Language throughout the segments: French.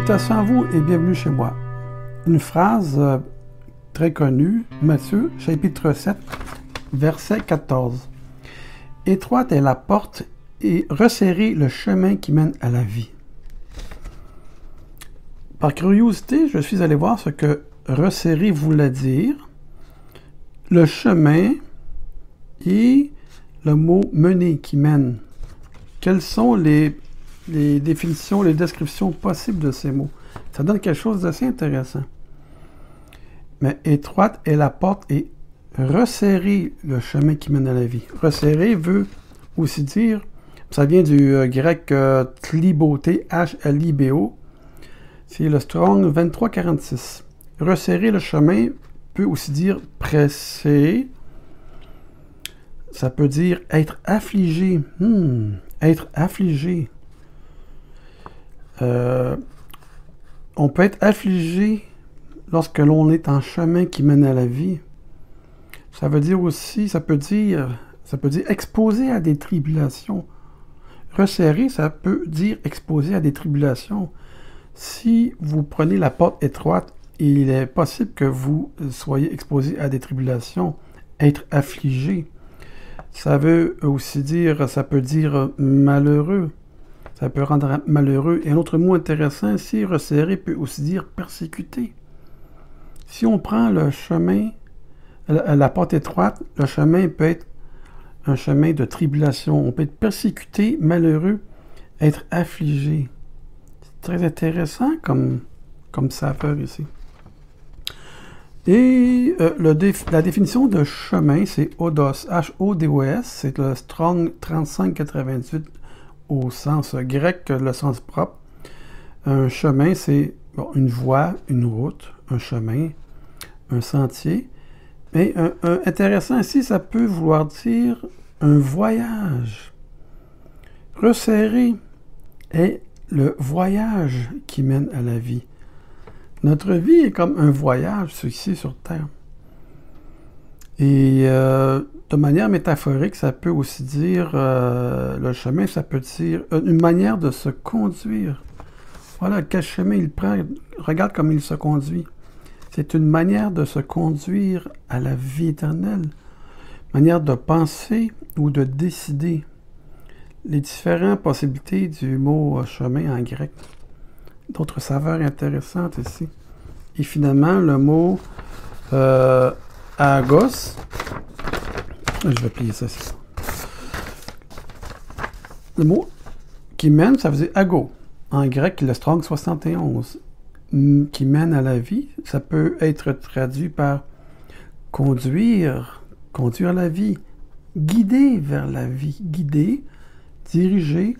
Salutations à vous et bienvenue chez moi. Une phrase euh, très connue, Matthieu, chapitre 7, verset 14. Étroite est la porte et resserrez le chemin qui mène à la vie. Par curiosité, je suis allé voir ce que resserrer voulait dire. Le chemin et le mot mener qui mène. Quelles sont les les définitions, les descriptions possibles de ces mots. Ça donne quelque chose d'assez intéressant. Mais étroite est la porte et resserrer le chemin qui mène à la vie. Resserrer veut aussi dire, ça vient du euh, grec euh, H-L-I-B-O. C'est le Strong 2346. Resserrer le chemin peut aussi dire presser. Ça peut dire être affligé. Hmm, être affligé. Euh, on peut être affligé lorsque l'on est en chemin qui mène à la vie. Ça veut dire aussi, ça peut dire, ça peut dire exposé à des tribulations. Resserré, ça peut dire exposé à des tribulations. Si vous prenez la porte étroite, il est possible que vous soyez exposé à des tribulations, être affligé. Ça veut aussi dire, ça peut dire malheureux. Ça peut rendre malheureux. Et un autre mot intéressant ici, resserrer peut aussi dire persécuter. Si on prend le chemin, la, porte étroite, le chemin peut être un chemin de tribulation. On peut être persécuté, malheureux, être affligé. C'est très intéressant comme, comme saveur ici. Et euh, la définition de chemin, c'est ODOS, H-O-D-O-S, c'est le Strong 3598 au sens grec, le sens propre. Un chemin, c'est une voie, une route, un chemin, un sentier. Mais un, intéressant ici, ça peut vouloir dire un voyage. Resserrer est le voyage qui mène à la vie. Notre vie est comme un voyage ici sur Terre. Et euh, de manière métaphorique, ça peut aussi dire, euh, le chemin, ça peut dire une manière de se conduire. Voilà, quel chemin il prend, regarde comme il se conduit. C'est une manière de se conduire à la vie éternelle, manière de penser ou de décider. Les différentes possibilités du mot chemin en grec. D'autres saveurs intéressantes ici. Et finalement, le mot euh, agos, je vais plier ça. Le mot qui mène, ça faisait ago. En grec, le strong 71. Qui mène à la vie, ça peut être traduit par conduire, conduire la vie, guider vers la vie, guider, diriger,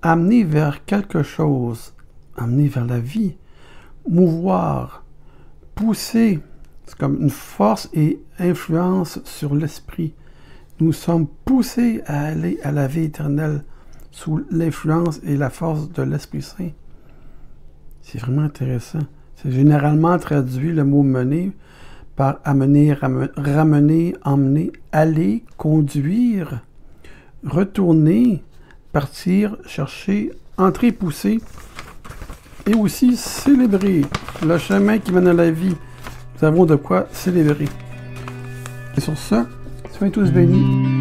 amener vers quelque chose, amener vers la vie, mouvoir, pousser, c'est comme une force et influence sur l'esprit. Nous sommes poussés à aller à la vie éternelle sous l'influence et la force de l'Esprit Saint. C'est vraiment intéressant. C'est généralement traduit le mot mener par amener, ramener, emmener, aller, conduire, retourner, partir, chercher, entrer, pousser et aussi célébrer le chemin qui mène à la vie nous avons de quoi célébrer. Et sur ce, soyez tous bénis.